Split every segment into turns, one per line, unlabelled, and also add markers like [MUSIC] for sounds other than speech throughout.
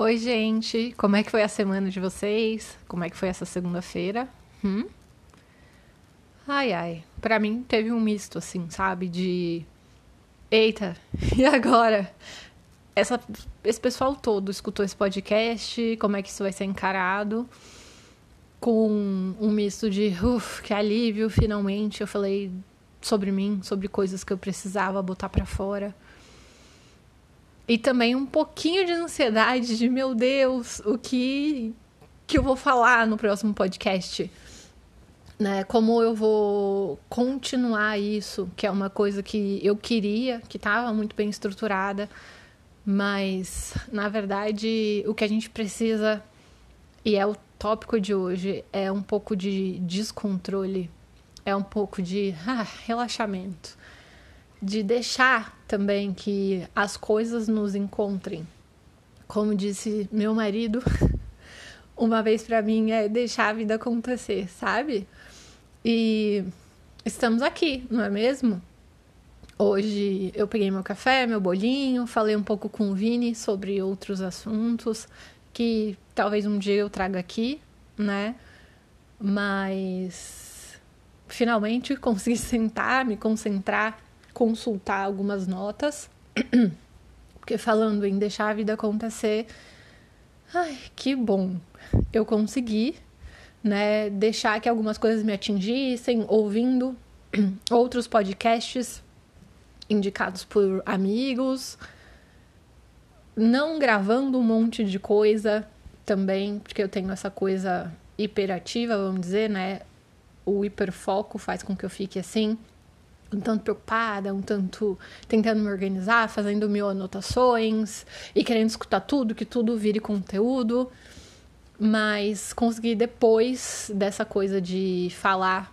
Oi, gente. Como é que foi a semana de vocês? Como é que foi essa segunda-feira? Hum? Ai, ai. Pra mim teve um misto, assim, sabe? De. Eita, [LAUGHS] e agora? Essa, esse pessoal todo escutou esse podcast, como é que isso vai ser encarado? Com um misto de, uff, que alívio, finalmente eu falei sobre mim, sobre coisas que eu precisava botar para fora. E também um pouquinho de ansiedade de, meu Deus, o que que eu vou falar no próximo podcast? Né? Como eu vou continuar isso, que é uma coisa que eu queria, que estava muito bem estruturada, mas na verdade o que a gente precisa e é o tópico de hoje é um pouco de descontrole, é um pouco de ah, relaxamento de deixar também que as coisas nos encontrem. Como disse meu marido [LAUGHS] uma vez para mim, é deixar a vida acontecer, sabe? E estamos aqui, não é mesmo? Hoje eu peguei meu café, meu bolinho, falei um pouco com o Vini sobre outros assuntos que talvez um dia eu traga aqui, né? Mas finalmente [LAUGHS] consegui sentar, me concentrar consultar algumas notas, [CLEARS THROAT] porque falando em deixar a vida acontecer, ai, que bom, eu consegui, né, deixar que algumas coisas me atingissem, ouvindo [CLEARS THROAT] outros podcasts indicados por amigos, não gravando um monte de coisa também, porque eu tenho essa coisa hiperativa, vamos dizer, né? O hiperfoco faz com que eu fique assim um tanto preocupada, um tanto tentando me organizar, fazendo mil anotações e querendo escutar tudo, que tudo vire conteúdo. Mas consegui depois dessa coisa de falar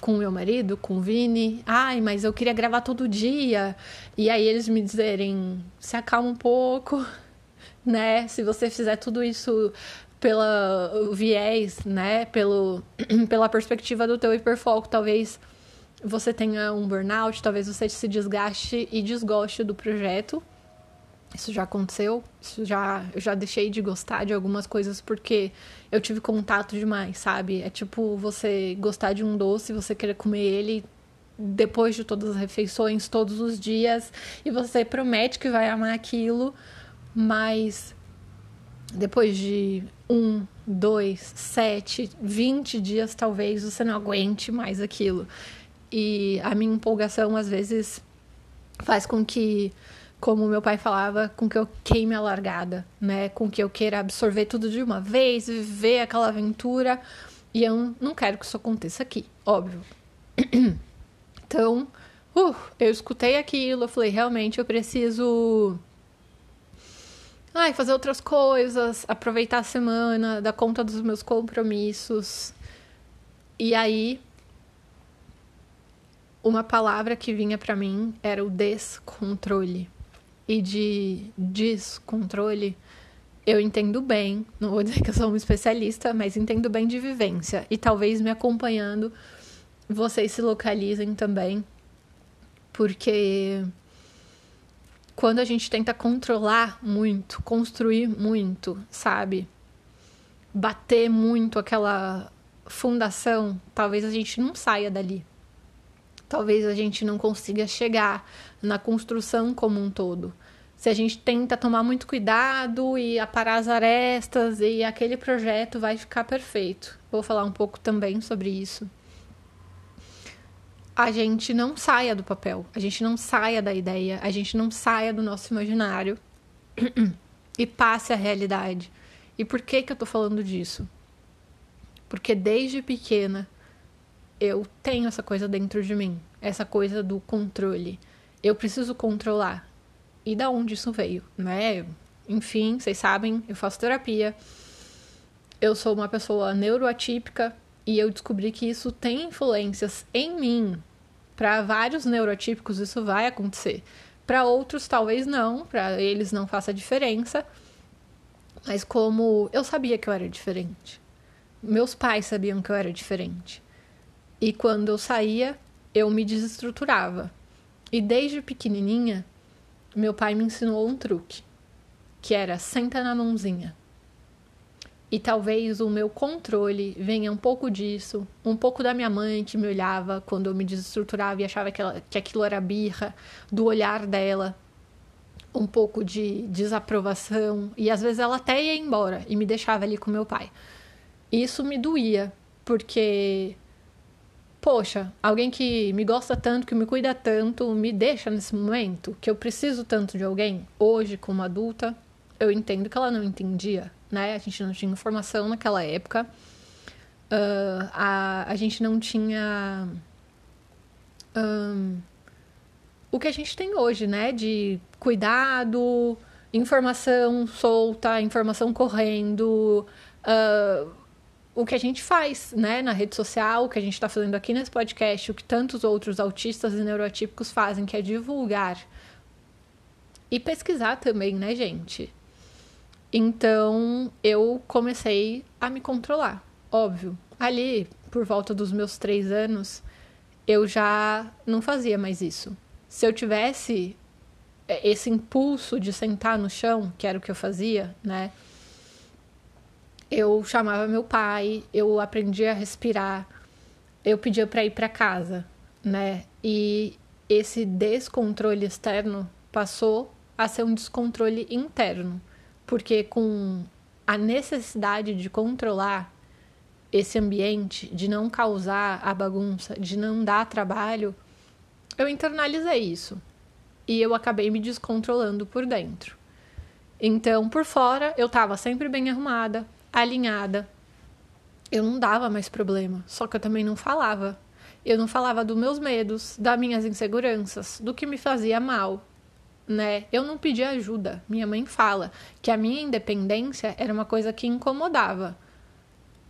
com meu marido, com o Vini, ai, mas eu queria gravar todo dia. E aí eles me dizerem, se acalma um pouco, [LAUGHS] né? Se você fizer tudo isso pela viés, né? Pelo, [CLEARS THROAT] pela perspectiva do teu hiperfoco, talvez você tenha um burnout, talvez você se desgaste e desgoste do projeto. Isso já aconteceu, isso já eu já deixei de gostar de algumas coisas porque eu tive contato demais, sabe? É tipo você gostar de um doce, você querer comer ele depois de todas as refeições, todos os dias, e você promete que vai amar aquilo, mas depois de um, dois, sete, vinte dias, talvez você não aguente mais aquilo. E a minha empolgação, às vezes, faz com que, como meu pai falava, com que eu queime a largada, né? Com que eu queira absorver tudo de uma vez, viver aquela aventura. E eu não quero que isso aconteça aqui, óbvio. [CLEARS THROAT] Então, uh, eu escutei aquilo, eu falei, realmente eu preciso ai, fazer outras coisas, aproveitar a semana, dar conta dos meus compromissos. E aí uma palavra que vinha para mim era o descontrole. E de descontrole, eu entendo bem, não vou dizer que eu sou um especialista, mas entendo bem de vivência. E talvez me acompanhando, vocês se localizem também, porque quando a gente tenta controlar muito, construir muito, sabe? Bater muito aquela fundação, talvez a gente não saia dali talvez a gente não consiga chegar na construção como um todo. Se a gente tenta tomar muito cuidado e aparar as arestas e aquele projeto vai ficar perfeito. Vou falar um pouco também sobre isso. A gente não saia do papel, a gente não saia da ideia, a gente não saia do nosso imaginário e passe à realidade. E por que que eu tô falando disso? Porque desde pequena eu tenho essa coisa dentro de mim, essa coisa do controle. Eu preciso controlar. E da onde isso veio, né? Enfim, vocês sabem, eu faço terapia. Eu sou uma pessoa neuroatípica e eu descobri que isso tem influências em mim. Para vários neuroatípicos isso vai acontecer. Para outros talvez não, para eles não faça diferença. Mas como eu sabia que eu era diferente. Meus pais sabiam que eu era diferente. E quando eu saía, eu me desestruturava. E desde pequenininha, meu pai me ensinou um truque. que era senta na mãozinha. E talvez o meu controle venha um pouco disso, um pouco da minha mãe que me olhava quando eu me desestruturava e achava que, ela, que aquilo era birra, do olhar dela, um pouco de desaprovação, e às vezes ela até ia embora e me deixava ali com meu pai. Isso me doía, porque, poxa, alguém que me gosta tanto, que me cuida tanto, me deixa nesse momento, que eu preciso tanto de alguém, hoje, como adulta, eu entendo que ela não entendia né? A gente não tinha informação naquela época. Uh, a, a gente não tinha um, o que a gente tem hoje, né? De cuidado, informação solta, informação correndo, uh, o que a gente faz, né? Na rede social, o que a gente está fazendo aqui nesse podcast, o que tantos outros autistas e neurotípicos fazem, que é divulgar e pesquisar também, né, gente? Então eu comecei a me controlar, óbvio. Ali, por volta dos meus três anos, eu já não fazia mais isso. Se eu tivesse é, esse impulso de sentar no chão, que era o que eu fazia, né? Eu chamava meu pai, eu aprendia a respirar, eu pedia para ir para casa, né? E esse descontrole externo passou a ser um descontrole interno porque com a necessidade de controlar esse ambiente, de não causar a bagunça, de não dar trabalho, eu internalizei isso. E eu acabei me descontrolando por dentro. Então, por fora, eu estava sempre bem arrumada, alinhada. Eu não dava mais problema, só que eu também não falava. Eu não falava dos meus medos, das minhas inseguranças, do que me fazia mal, né? Eu não pedi ajuda. Minha mãe fala que a minha independência era uma coisa que incomodava.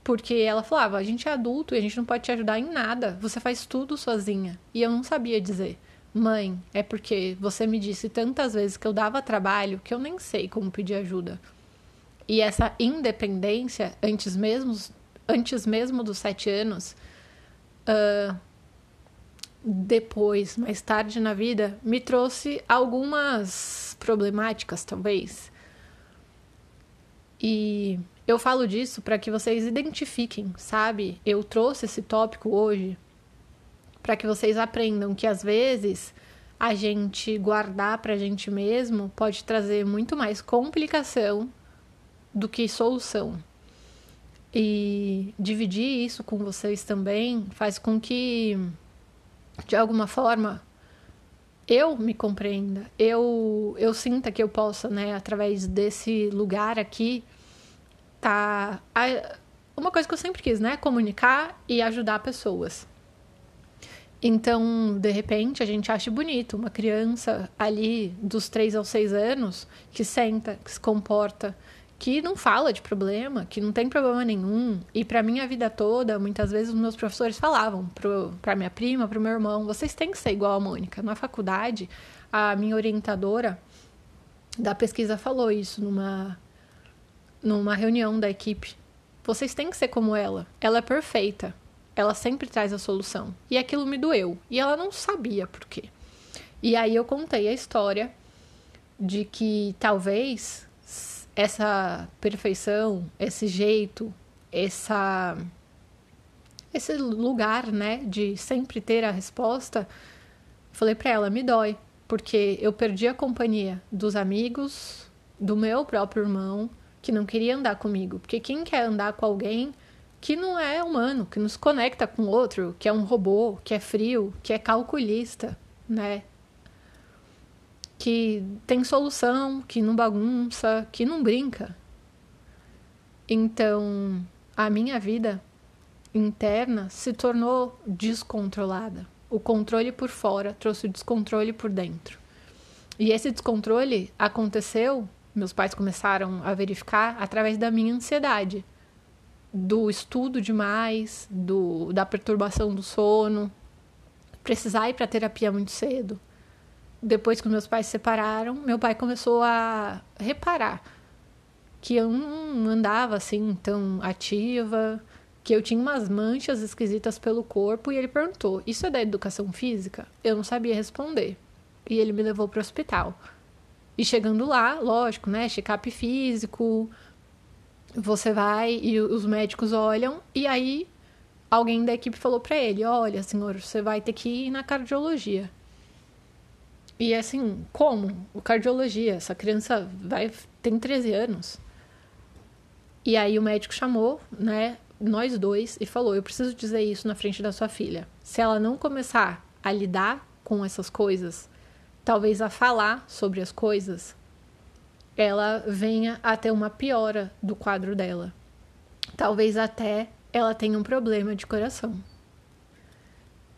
Porque ela falava: a gente é adulto e a gente não pode te ajudar em nada. Você faz tudo sozinha. E eu não sabia dizer: mãe, é porque você me disse tantas vezes que eu dava trabalho que eu nem sei como pedir ajuda. E essa independência, antes mesmo, antes mesmo dos sete anos, uh, depois, mais tarde na vida, me trouxe algumas problemáticas, talvez. E eu falo disso para que vocês identifiquem, sabe? Eu trouxe esse tópico hoje para que vocês aprendam que às vezes a gente guardar para a gente mesmo pode trazer muito mais complicação do que solução. E dividir isso com vocês também faz com que de alguma forma, eu me compreenda, eu, eu sinta que eu possa, né, através desse lugar aqui, tá. Uma coisa que eu sempre quis, né? Comunicar e ajudar pessoas. Então, de repente, a gente acha bonito uma criança ali dos 3 aos 6 anos que senta, que se comporta, que não fala de problema, que não tem problema nenhum. E para mim a vida toda, muitas vezes os meus professores falavam para minha prima, para meu irmão, vocês têm que ser igual a Mônica. Na faculdade, a minha orientadora da pesquisa falou isso numa numa reunião da equipe. Vocês têm que ser como ela. Ela é perfeita. Ela sempre traz a solução. E aquilo me doeu. E ela não sabia por quê. E aí eu contei a história de que talvez essa perfeição, esse jeito, essa esse lugar, né, de sempre ter a resposta, falei para ela, me dói, porque eu perdi a companhia dos amigos, do meu próprio irmão, que não queria andar comigo, porque quem quer andar com alguém que não é humano, que nos conecta com outro, que é um robô, que é frio, que é calculista, né? Que tem solução, que não bagunça, que não brinca. Então, a minha vida interna se tornou descontrolada. O controle por fora trouxe o descontrole por dentro. E esse descontrole aconteceu, meus pais começaram a verificar através da minha ansiedade, do estudo demais, do, da perturbação do sono, precisar ir para terapia muito cedo, depois que meus pais se separaram, meu pai começou a reparar que eu não andava assim tão ativa, que eu tinha umas manchas esquisitas pelo corpo e ele perguntou: "Isso é da educação física?" Eu não sabia responder. E ele me levou para o hospital. E chegando lá, lógico, né? Check-up físico, você vai e os médicos olham, e aí alguém da equipe falou para ele: Olha, senhor, você vai ter que ir na cardiologia. E assim, como? O cardiologia, essa criança vai tem 13 anos. E aí o médico chamou, né, nós dois e falou: "Eu preciso dizer isso na frente da sua filha. Se ela não começar a lidar com essas coisas, talvez a falar sobre as coisas, ela venha a ter uma piora do quadro dela. Talvez até ela tenha um problema de coração.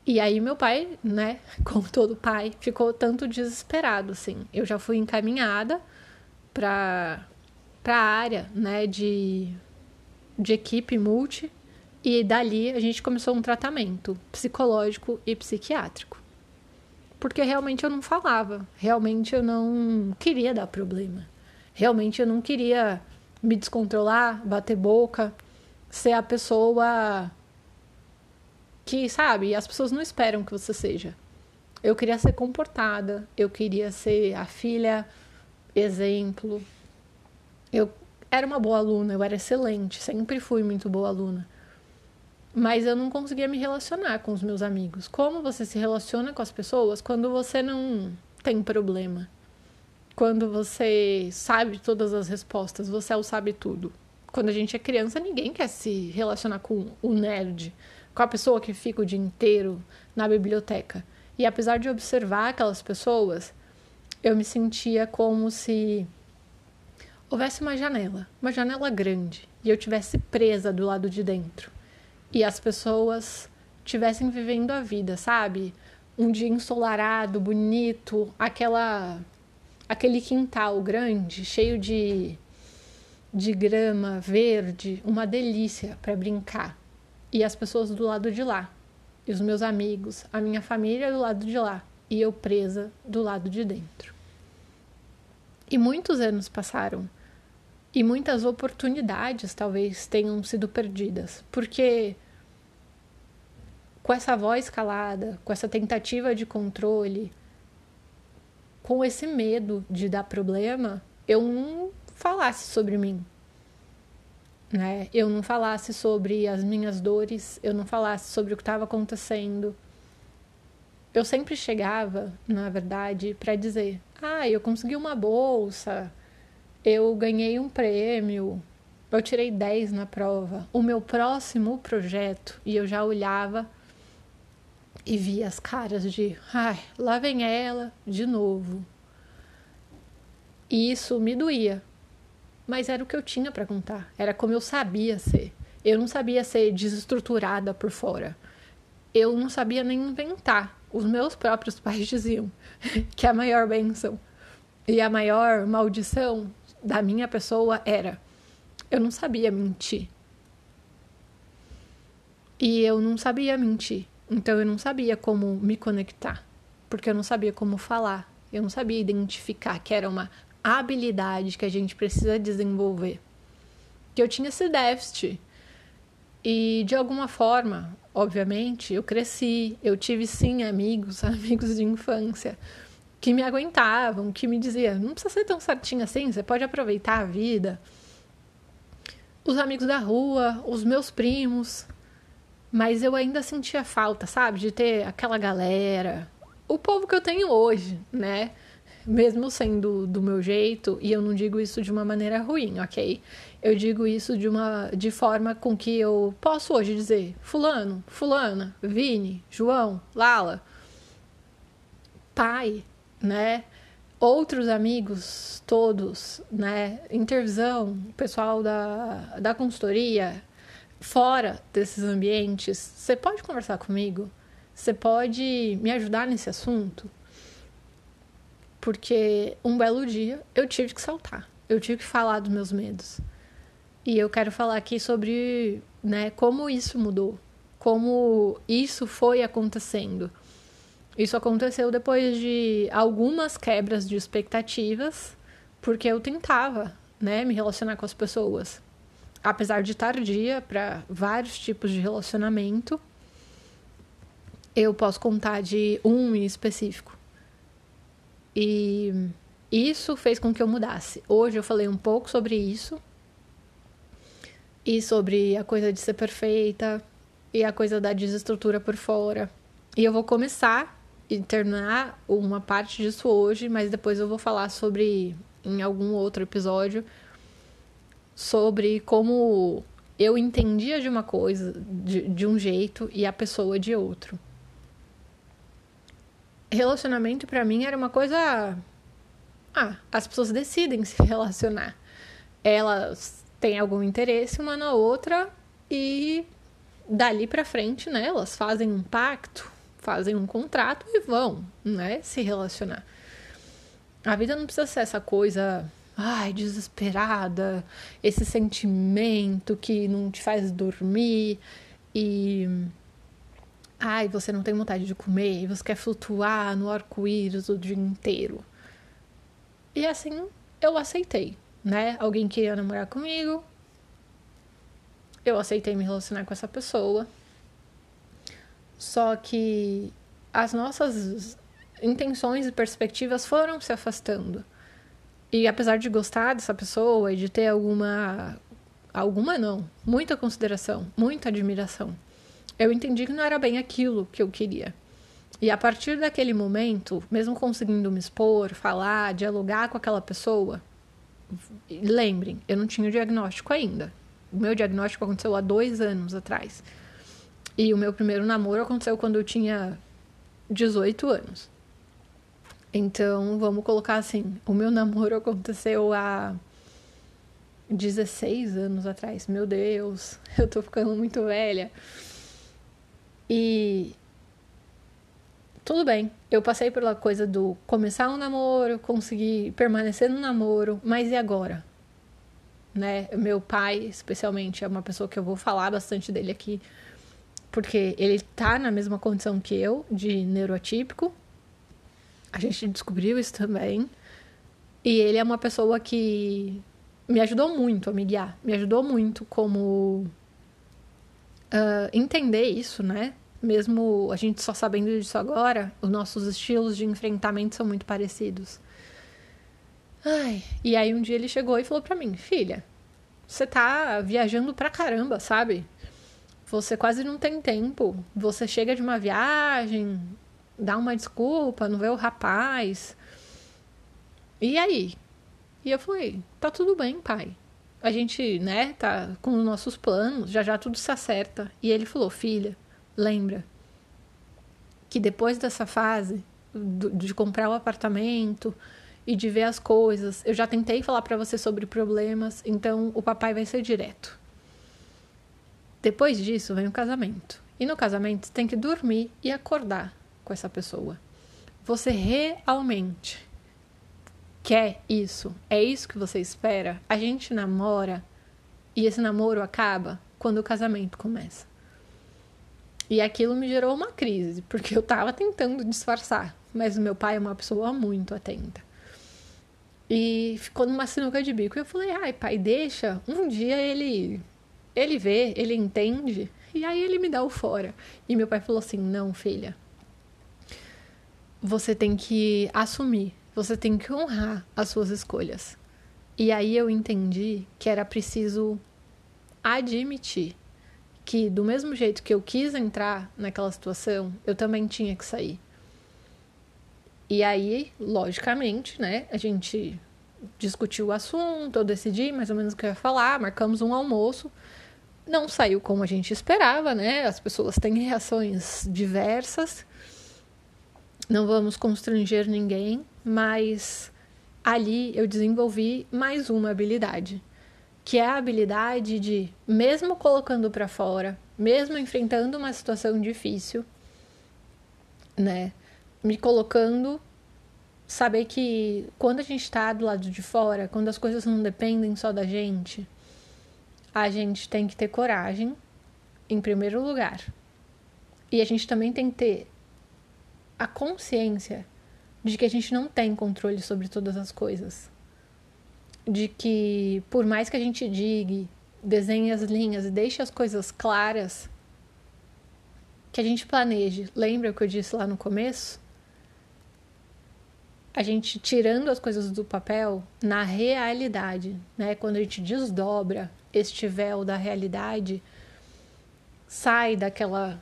E aí meu pai, né, [LAUGHS] como todo pai, ficou tanto desesperado assim. Eu já fui encaminhada para para a área, né, de de equipe multi e dali a gente começou um tratamento psicológico e psiquiátrico. Porque realmente eu não falava, realmente eu não queria dar problema. Realmente eu não queria me descontrolar, bater boca, ser a pessoa que, sabe, as pessoas não esperam que você seja. Eu queria ser comportada, eu queria ser a filha exemplo. Eu era uma boa aluna, eu era excelente, sempre fui muito boa aluna. Mas eu não conseguia me relacionar com os meus amigos. Como você se relaciona com as pessoas quando você não tem problema? quando você sabe todas as respostas, você é o sabe tudo. Quando a gente é criança, ninguém quer se relacionar com o nerd, com a pessoa que fica o dia inteiro na biblioteca. E apesar de observar aquelas pessoas, eu me sentia como se houvesse uma janela, uma janela grande, e eu tivesse presa do lado de dentro. E as pessoas tivessem vivendo a vida, sabe? Um dia ensolarado, bonito, aquela aquele quintal grande, cheio de, de grama verde, uma delícia para brincar. E as pessoas do lado de lá, e os meus amigos, a minha família do lado de lá, e eu presa do lado de dentro. E muitos anos passaram, e muitas oportunidades talvez tenham sido perdidas, porque com essa voz calada, com essa tentativa de controle, com esse medo de dar problema, eu não falasse sobre mim. Né? Eu não falasse sobre as minhas dores, eu não falasse sobre o que estava acontecendo. Eu sempre chegava, na verdade, para dizer: "Ah, eu consegui uma bolsa, eu ganhei um prêmio, eu tirei 10 na prova. O meu próximo projeto", e eu já olhava e via as caras de, ai, lá vem ela de novo. E isso me doía. Mas era o que eu tinha para contar, era como eu sabia ser. Eu não sabia ser desestruturada por fora. Eu não sabia nem inventar. Os meus próprios [LAUGHS] pais diziam [LAUGHS] que a maior benção e a maior maldição da minha pessoa era eu não sabia mentir. E eu não sabia mentir. Então eu não sabia como me conectar, porque eu não sabia como falar, eu não sabia identificar que era uma habilidade que a gente precisa desenvolver. Que eu tinha esse déficit. E de alguma forma, obviamente, eu cresci, eu tive sim amigos, [LAUGHS] amigos de infância, que me aguentavam, que me diziam: não precisa ser tão certinho assim, você pode aproveitar a vida. Os amigos da rua, os meus primos, mas eu ainda sentia falta, sabe? De ter aquela galera. O povo que eu tenho hoje, né? Mesmo sendo do meu jeito, e eu não digo isso de uma maneira ruim, ok? Eu digo isso de uma de forma com que eu posso hoje dizer fulano, fulana, Vini, João, Lala, pai, né? Outros amigos todos, né? Intervisão, pessoal da, da consultoria, fora desses ambientes, você pode conversar comigo? Você pode me ajudar nesse assunto? Porque um belo dia eu tive que saltar, eu tive que falar dos meus medos. E eu quero falar aqui sobre né, como isso mudou, como isso foi acontecendo. Isso aconteceu depois de algumas quebras de expectativas, porque eu tentava né, me relacionar com as pessoas apesar de tardia para vários tipos de relacionamento, eu posso contar de um em específico. E isso fez com que eu mudasse. Hoje eu falei um pouco sobre isso e sobre a coisa de ser perfeita e a coisa da desestrutura por fora. E eu vou começar e terminar uma parte disso hoje, mas depois eu vou falar sobre em algum outro episódio sobre como eu entendia de uma coisa de, de um jeito e a pessoa de outro. Relacionamento para mim era uma coisa ah, as pessoas decidem [LAUGHS] se relacionar. Elas têm algum interesse uma na outra e dali para frente, né, elas fazem um pacto, fazem um contrato e vão, né, se relacionar. A vida não precisa ser essa coisa, ai, desesperada, esse sentimento que não te faz dormir e ai, você não tem vontade de comer, você quer flutuar no arco-íris o dia inteiro. E assim eu aceitei, né? Alguém queria namorar comigo. Eu aceitei me relacionar com essa pessoa. Só que as nossas intenções e perspectivas foram se afastando. E apesar de gostar dessa pessoa e de ter alguma alguma não, muita consideração, muita admiração, eu entendi que não era bem aquilo que eu queria. E a partir daquele momento, mesmo conseguindo me expor, falar, dialogar com aquela pessoa, lembrem, eu não tinha o diagnóstico ainda. O meu diagnóstico aconteceu há dois anos atrás. E o meu primeiro namoro aconteceu quando eu tinha 18 anos. Então, vamos colocar assim: o meu namoro aconteceu há 16 anos atrás. Meu Deus, [LAUGHS] eu tô ficando muito velha. E tudo bem. Eu passei pela coisa do começar um namoro, conseguir permanecer no namoro, mas e agora? Né? Meu pai, especialmente, é uma pessoa que eu vou falar bastante dele aqui, porque ele tá na mesma condição que eu, de neuroatípico. A gente descobriu isso também. E ele é uma pessoa que me ajudou muito a me guiar, me ajudou muito como uh, entender isso, né? Mesmo a gente só sabendo disso agora, os nossos estilos de enfrentamento são muito parecidos. Ai, e aí um dia ele chegou e falou para mim: "Filha, você tá viajando pra caramba, sabe? Você quase não tem tempo. Você chega de uma viagem, dá uma desculpa, não vê o rapaz. E aí?" E eu falei: "Tá tudo bem, pai. A gente, né, tá com os nossos planos, já já tudo se acerta." E ele falou: "Filha, Lembra que depois dessa fase de comprar o apartamento e de ver as coisas, eu já tentei falar para você sobre problemas, então o papai vai ser direto. Depois disso vem o casamento. E no casamento você tem que dormir e acordar com essa pessoa. Você realmente quer isso? É isso que você espera? A gente namora e esse namoro acaba quando o casamento começa. E aquilo me gerou uma crise, porque eu tava tentando disfarçar, mas o meu pai é uma pessoa muito atenta. E ficou numa sinuca de bico. E eu falei: "Ai, pai, deixa. Um dia ele ele vê, ele entende, e aí ele me dá o fora". E meu pai falou assim: "Não, filha. Você tem que assumir, você tem que honrar as suas escolhas". E aí eu entendi que era preciso admitir que do mesmo jeito que eu quis entrar naquela situação, eu também tinha que sair. E aí, logicamente, né, a gente discutiu o assunto, eu decidi mais ou menos o que eu ia falar, marcamos um almoço. Não saiu como a gente esperava, né? As pessoas têm reações diversas. Não vamos constranger ninguém, mas ali eu desenvolvi mais uma habilidade que é a habilidade de, mesmo colocando para fora, mesmo enfrentando uma situação difícil, né, me colocando, saber que quando a gente está do lado de fora, quando as coisas não dependem só da gente, a gente tem que ter coragem, em primeiro lugar. E a gente também tem que ter a consciência de que a gente não tem controle sobre todas as coisas de que por mais que a gente diga, desenhe as linhas e deixe as coisas claras, que a gente planeje. Lembra o que eu disse lá no começo? a gente tirando as coisas do papel na realidade, né? Quando a gente desdobra este véu da realidade, sai daquela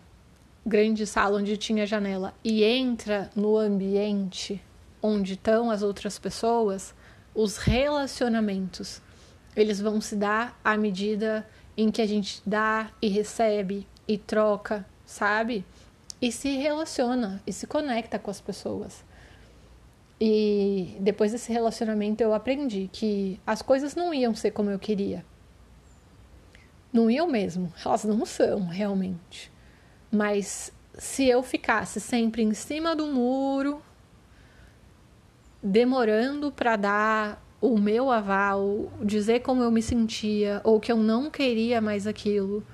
grande sala onde tinha janela e entra no ambiente onde estão as outras pessoas, os relacionamentos, eles vão se dar à medida em que a gente dá e recebe e troca, sabe? E se relaciona e se conecta com as pessoas. E depois desse relacionamento eu aprendi que as coisas não iam ser como eu queria. Não iam mesmo, elas não são realmente. Mas se eu ficasse sempre em cima do muro, demorando para dar o meu aval, dizer como eu me sentia ou que eu não queria mais aquilo,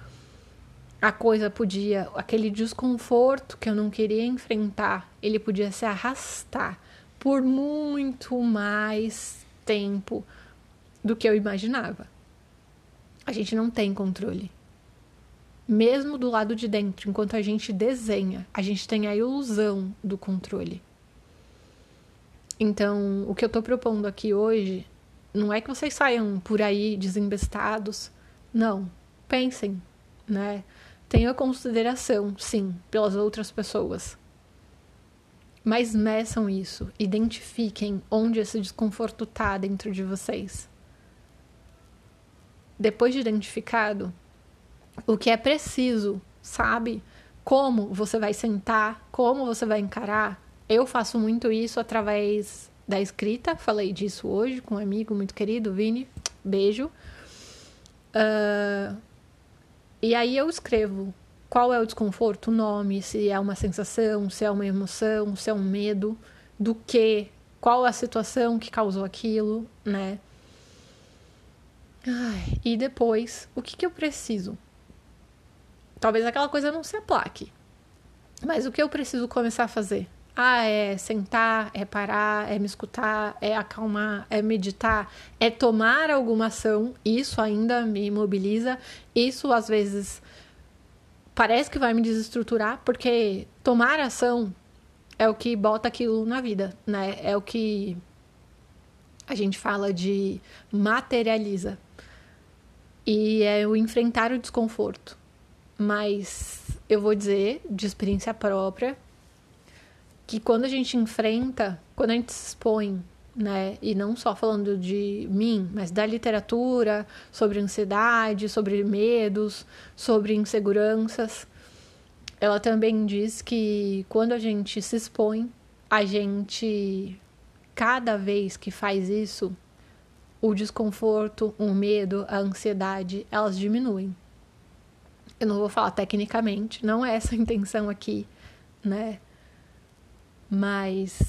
a coisa podia, aquele desconforto que eu não queria enfrentar, ele podia se arrastar por muito mais tempo do que eu imaginava. A gente não tem controle. Mesmo do lado de dentro, enquanto a gente desenha, a gente tem a ilusão do controle. Então, o que eu estou propondo aqui hoje não é que vocês saiam por aí desembestados. Não. Pensem, né? Tenham consideração, sim, pelas outras pessoas. Mas meçam isso, identifiquem onde esse desconforto está dentro de vocês. Depois de identificado, o que é preciso, sabe? Como você vai sentar, como você vai encarar. Eu faço muito isso através da escrita, falei disso hoje com um amigo muito querido, Vini. Beijo. Uh, e aí eu escrevo qual é o desconforto, o nome, se é uma sensação, se é uma emoção, se é um medo, do que, qual a situação que causou aquilo, né? Ai, e depois, o que, que eu preciso? Talvez aquela coisa não se aplaque. Mas o que eu preciso começar a fazer? Ah, é sentar, é parar, é me escutar, é acalmar, é meditar, é tomar alguma ação. Isso ainda me mobiliza. Isso às vezes parece que vai me desestruturar, porque tomar ação é o que bota aquilo na vida, né? É o que a gente fala de materializa. E é o enfrentar o desconforto. Mas eu vou dizer, de experiência própria, que quando a gente enfrenta, quando a gente se expõe né? E não só falando de mim, mas da literatura, sobre ansiedade, sobre medos, sobre inseguranças. Ela também diz que quando a gente se expõe, a gente, cada vez que faz isso, o desconforto, o medo, a ansiedade, elas diminuem. Eu não vou falar tecnicamente, não é essa a intenção aqui, né? Mas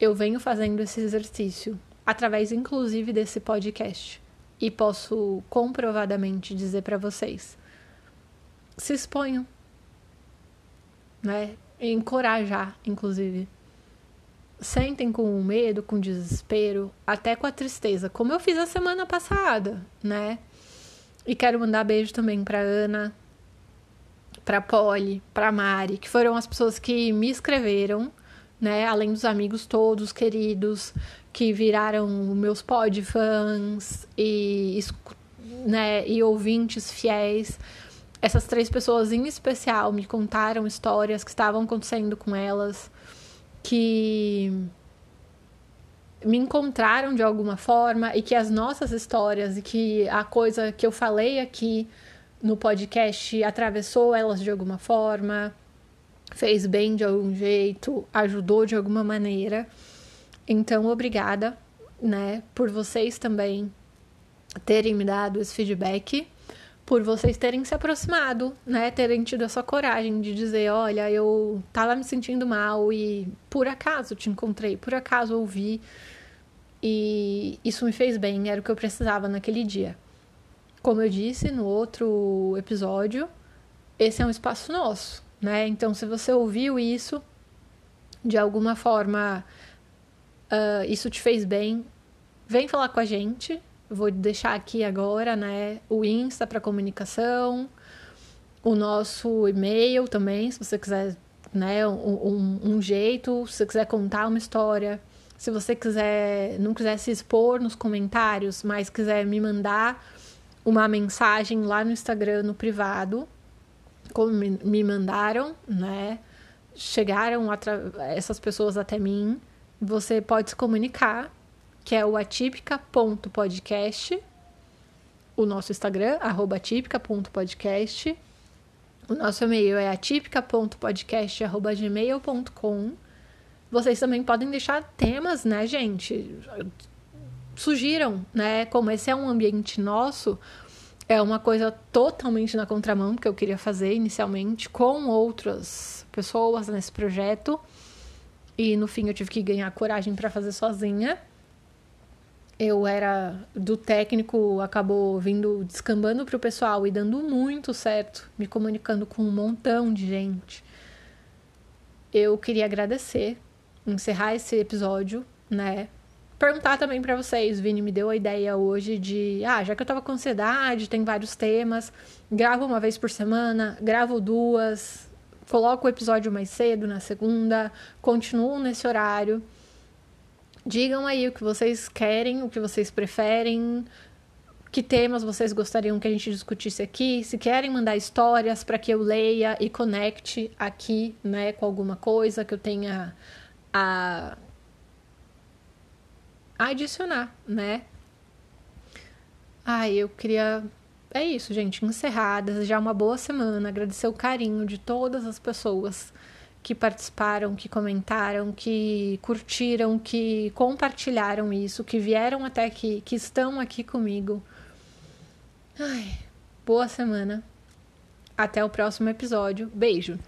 eu venho fazendo esse exercício através inclusive desse podcast e posso comprovadamente dizer para vocês: se exponham, né? Encorajar, inclusive. Sentem com medo, com desespero, até com a tristeza, como eu fiz a semana passada, né? E quero mandar beijo também para Ana, para Polly, para Mari, que foram as pessoas que me escreveram né? Além dos amigos todos queridos que viraram meus pod fãs e, né, e ouvintes fiéis. Essas três pessoas em especial me contaram histórias que estavam acontecendo com elas, que me encontraram de alguma forma e que as nossas histórias e que a coisa que eu falei aqui no podcast atravessou elas de alguma forma fez bem de algum jeito, ajudou de alguma maneira. Então, obrigada, né, por vocês também terem me dado esse feedback, por vocês terem se aproximado, né, terem tido essa coragem de dizer, olha, eu tava me sentindo mal e por acaso te encontrei, por acaso ouvi e isso me fez bem, era o que eu precisava naquele dia. Como eu disse no outro episódio, esse é um espaço nosso, né? Então, se você ouviu isso, de alguma forma, uh, isso te fez bem, vem falar com a gente. vou deixar aqui agora, né? O Insta para comunicação, o nosso e-mail também, se você quiser, né? Um, um, um jeito, se você quiser contar uma história, Se você quiser, não quiser se expor nos comentários, mas quiser me mandar uma mensagem lá no Instagram, no privado, como me mandaram, né? Chegaram essas pessoas até mim, você pode se comunicar, que é o atípica.podcast, o nosso Instagram, arroba atípica.podcast. O nosso e-mail é atípica.podcast.gmail.com. Vocês também podem deixar temas, né, gente? Sugiram, né? Como esse é um ambiente nosso, é uma coisa totalmente na contramão que eu queria fazer inicialmente com outras pessoas nesse projeto. E no fim eu tive que ganhar coragem para fazer sozinha. Eu era do técnico, acabou vindo descambando para o pessoal e dando muito certo, me comunicando com um montão de gente. Eu queria agradecer, encerrar esse episódio, né? Perguntar também para vocês, Vini me deu a ideia hoje de, ah, já que eu tava com ansiedade, tem vários temas, gravo uma vez por semana, gravo duas, coloco o episódio mais cedo na segunda, continuo nesse horário. Digam aí o que vocês querem, o que vocês preferem, que temas vocês gostariam que a gente discutisse aqui, se querem mandar histórias para que eu leia e conecte aqui, né, com alguma coisa que eu tenha a adicionar, né? Ai, eu queria. É isso, gente. Encerrar, desejar uma boa semana, agradecer o carinho de todas as pessoas que participaram, que comentaram, que curtiram, que compartilharam isso, que vieram até aqui, que estão aqui comigo. Ai, boa semana. Até o próximo episódio. Beijo.